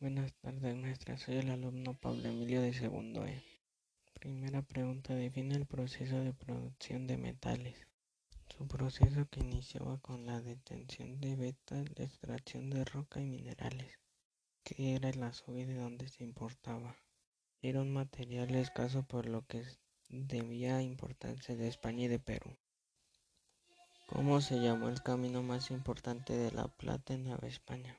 Buenas tardes, maestra. Soy el alumno Pablo Emilio de segundo E. Primera pregunta. Define el proceso de producción de metales. Su proceso que iniciaba con la detención de vetas, la extracción de roca y minerales, que era el azogue de donde se importaba. Era un material escaso por lo que debía importarse de España y de Perú. ¿Cómo se llamó el camino más importante de La Plata en Nueva España?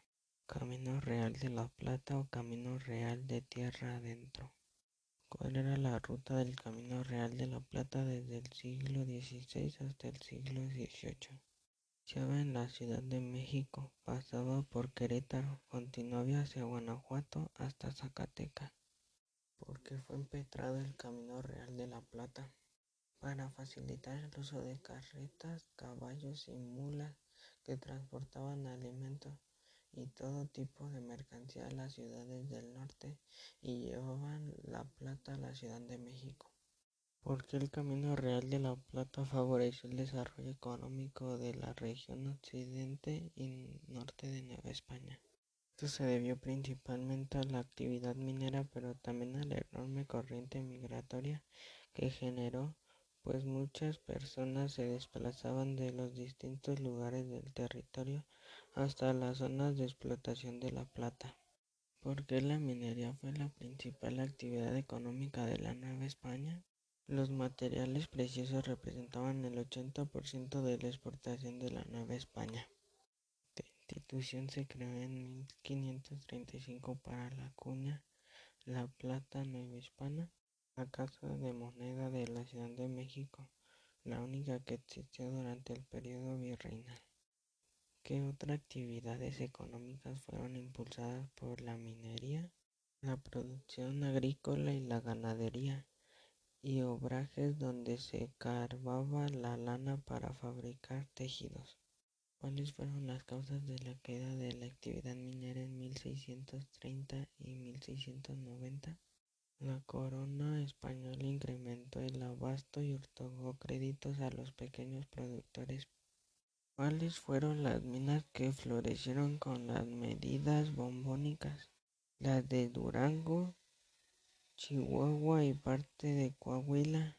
Camino Real de la Plata o Camino Real de Tierra Adentro. ¿Cuál era la ruta del Camino Real de la Plata desde el siglo XVI hasta el siglo XVIII? Iniciaba en la Ciudad de México, pasaba por Querétaro, continuaba hacia Guanajuato hasta Zacatecas. ¿Por qué fue empedrado el Camino Real de la Plata? Para facilitar el uso de carretas, caballos y mulas que transportaban alimentos y todo tipo de mercancía a las ciudades del norte y llevaban la plata a la Ciudad de México. Porque el Camino Real de la Plata favoreció el desarrollo económico de la región occidente y norte de Nueva España. Esto se debió principalmente a la actividad minera, pero también a la enorme corriente migratoria que generó, pues muchas personas se desplazaban de los distintos lugares del territorio hasta las zonas de explotación de la plata, porque la minería fue la principal actividad económica de la Nueva España. Los materiales preciosos representaban el 80% de la exportación de la Nueva España. La institución se creó en 1535 para la cuña La Plata Nueva Hispana, la casa de moneda de la Ciudad de México, la única que existió durante el periodo virreinal. ¿Qué otras actividades económicas fueron impulsadas por la minería, la producción agrícola y la ganadería, y obrajes donde se carbaba la lana para fabricar tejidos? ¿Cuáles fueron las causas de la queda de la actividad minera en 1630 y 1690? La corona española incrementó el abasto y otorgó créditos a los pequeños productores ¿Cuáles fueron las minas que florecieron con las medidas bombónicas? Las de Durango, Chihuahua y parte de Coahuila,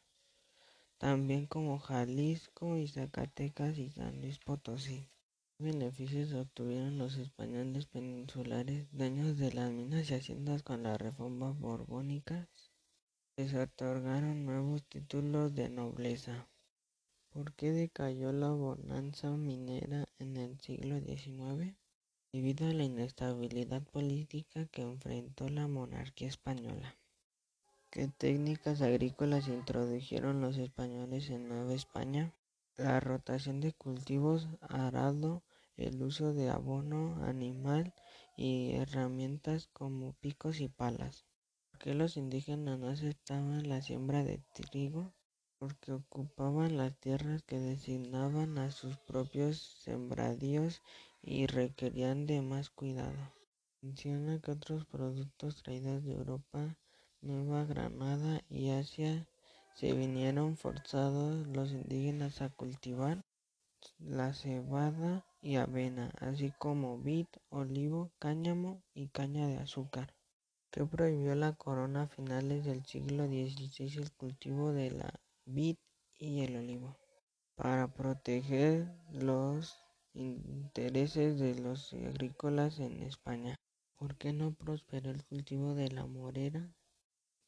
también como Jalisco y Zacatecas y San Luis Potosí. ¿Qué beneficios obtuvieron los españoles peninsulares, dueños de las minas y haciendas con la reforma borbónica? Les otorgaron nuevos títulos de nobleza. ¿Por qué decayó la bonanza minera en el siglo XIX? Debido a la inestabilidad política que enfrentó la monarquía española. ¿Qué técnicas agrícolas introdujeron los españoles en Nueva España? La rotación de cultivos, arado, el uso de abono animal y herramientas como picos y palas. ¿Por qué los indígenas no aceptaban la siembra de trigo? Porque ocupaban las tierras que designaban a sus propios sembradíos y requerían de más cuidado. Menciona que otros productos traídos de Europa, Nueva Granada y Asia se vinieron forzados los indígenas a cultivar la cebada y avena, así como vid, olivo, cáñamo y caña de azúcar, que prohibió la corona a finales del siglo XVI el cultivo de la vid y el olivo, para proteger los intereses de los agrícolas en España. ¿Por qué no prosperó el cultivo de la morera?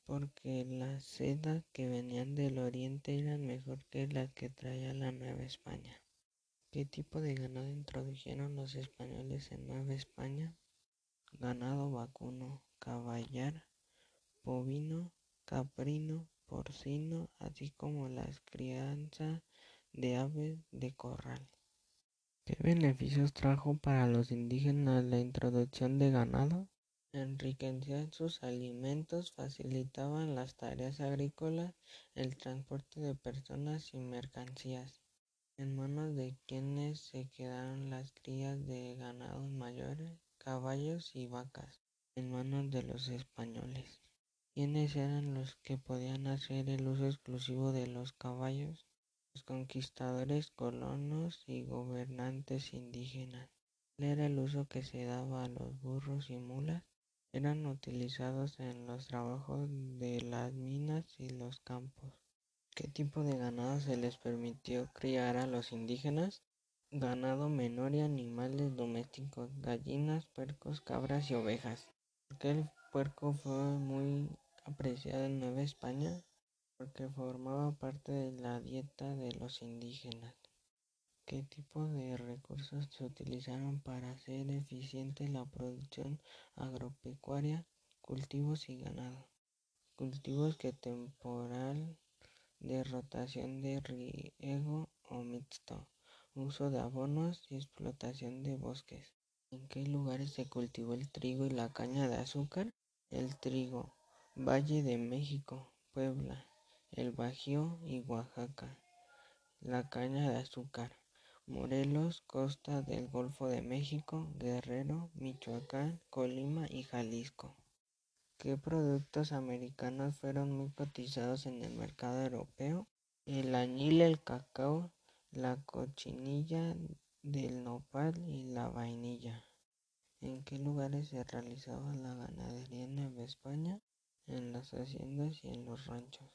Porque las sedas que venían del oriente eran mejor que las que traía la Nueva España. ¿Qué tipo de ganado introdujeron los españoles en Nueva España? Ganado vacuno, caballar, bovino, caprino, porcino, así como la crianza de aves de corral. ¿Qué beneficios trajo para los indígenas la introducción de ganado? Enriquecían sus alimentos, facilitaban las tareas agrícolas, el transporte de personas y mercancías. En manos de quienes se quedaron las crías de ganados mayores, caballos y vacas, en manos de los españoles. ¿Quiénes eran los que podían hacer el uso exclusivo de los caballos? Los conquistadores, colonos y gobernantes indígenas. ¿Cuál era el uso que se daba a los burros y mulas? eran utilizados en los trabajos de las minas y los campos. ¿Qué tipo de ganado se les permitió criar a los indígenas? Ganado menor y animales domésticos, gallinas, puercos, cabras y ovejas. ¿Por el puerco fue muy apreciado en Nueva España? Porque formaba parte de la dieta de los indígenas. ¿Qué tipo de recursos se utilizaron para hacer eficiente la producción agropecuaria, cultivos y ganado? Cultivos que temporal de rotación de riego o mixto, uso de abonos y explotación de bosques. ¿En qué lugares se cultivó el trigo y la caña de azúcar? El trigo, Valle de México, Puebla, el Bajío y Oaxaca. La caña de azúcar, Morelos, costa del Golfo de México, Guerrero, Michoacán, Colima y Jalisco. ¿Qué productos americanos fueron muy cotizados en el mercado europeo? El añil, el cacao, la cochinilla del nopal y la vainilla. ¿En qué lugares se realizaba la ganadería en Nueva España? En las haciendas y en los ranchos.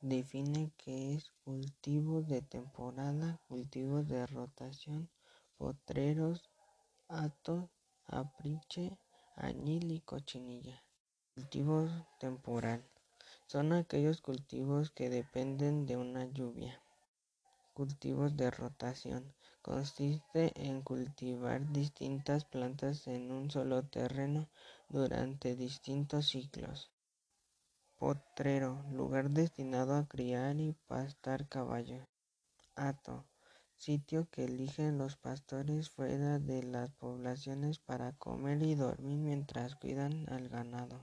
Define qué es cultivos de temporada, cultivos de rotación, potreros, atos, apriche, añil y cochinilla. Cultivos temporal. Son aquellos cultivos que dependen de una lluvia. Cultivos de rotación. Consiste en cultivar distintas plantas en un solo terreno durante distintos ciclos. Potrero. Lugar destinado a criar y pastar caballos. Hato. Sitio que eligen los pastores fuera de las poblaciones para comer y dormir mientras cuidan al ganado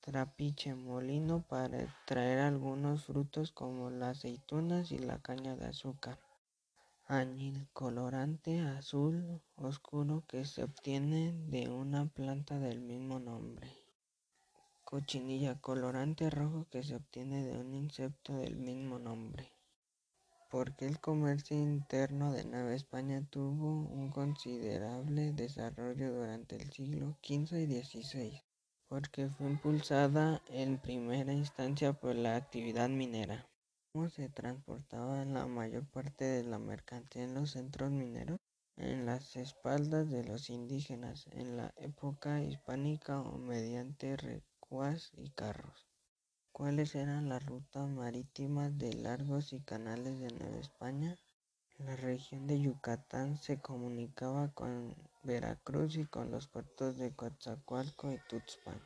trapiche, molino para extraer algunos frutos como las aceitunas y la caña de azúcar. Añil, colorante azul oscuro que se obtiene de una planta del mismo nombre. Cochinilla, colorante rojo que se obtiene de un insecto del mismo nombre. Porque el comercio interno de Nueva España tuvo un considerable desarrollo durante el siglo XV y XVI porque fue impulsada en primera instancia por la actividad minera. ¿Cómo se transportaba la mayor parte de la mercancía en los centros mineros? En las espaldas de los indígenas en la época hispánica o mediante y carros. ¿Cuáles eran las rutas marítimas de largos y canales de Nueva España? La región de Yucatán se comunicaba con Veracruz y con los puertos de Coatzacoalcos y Tuxpan.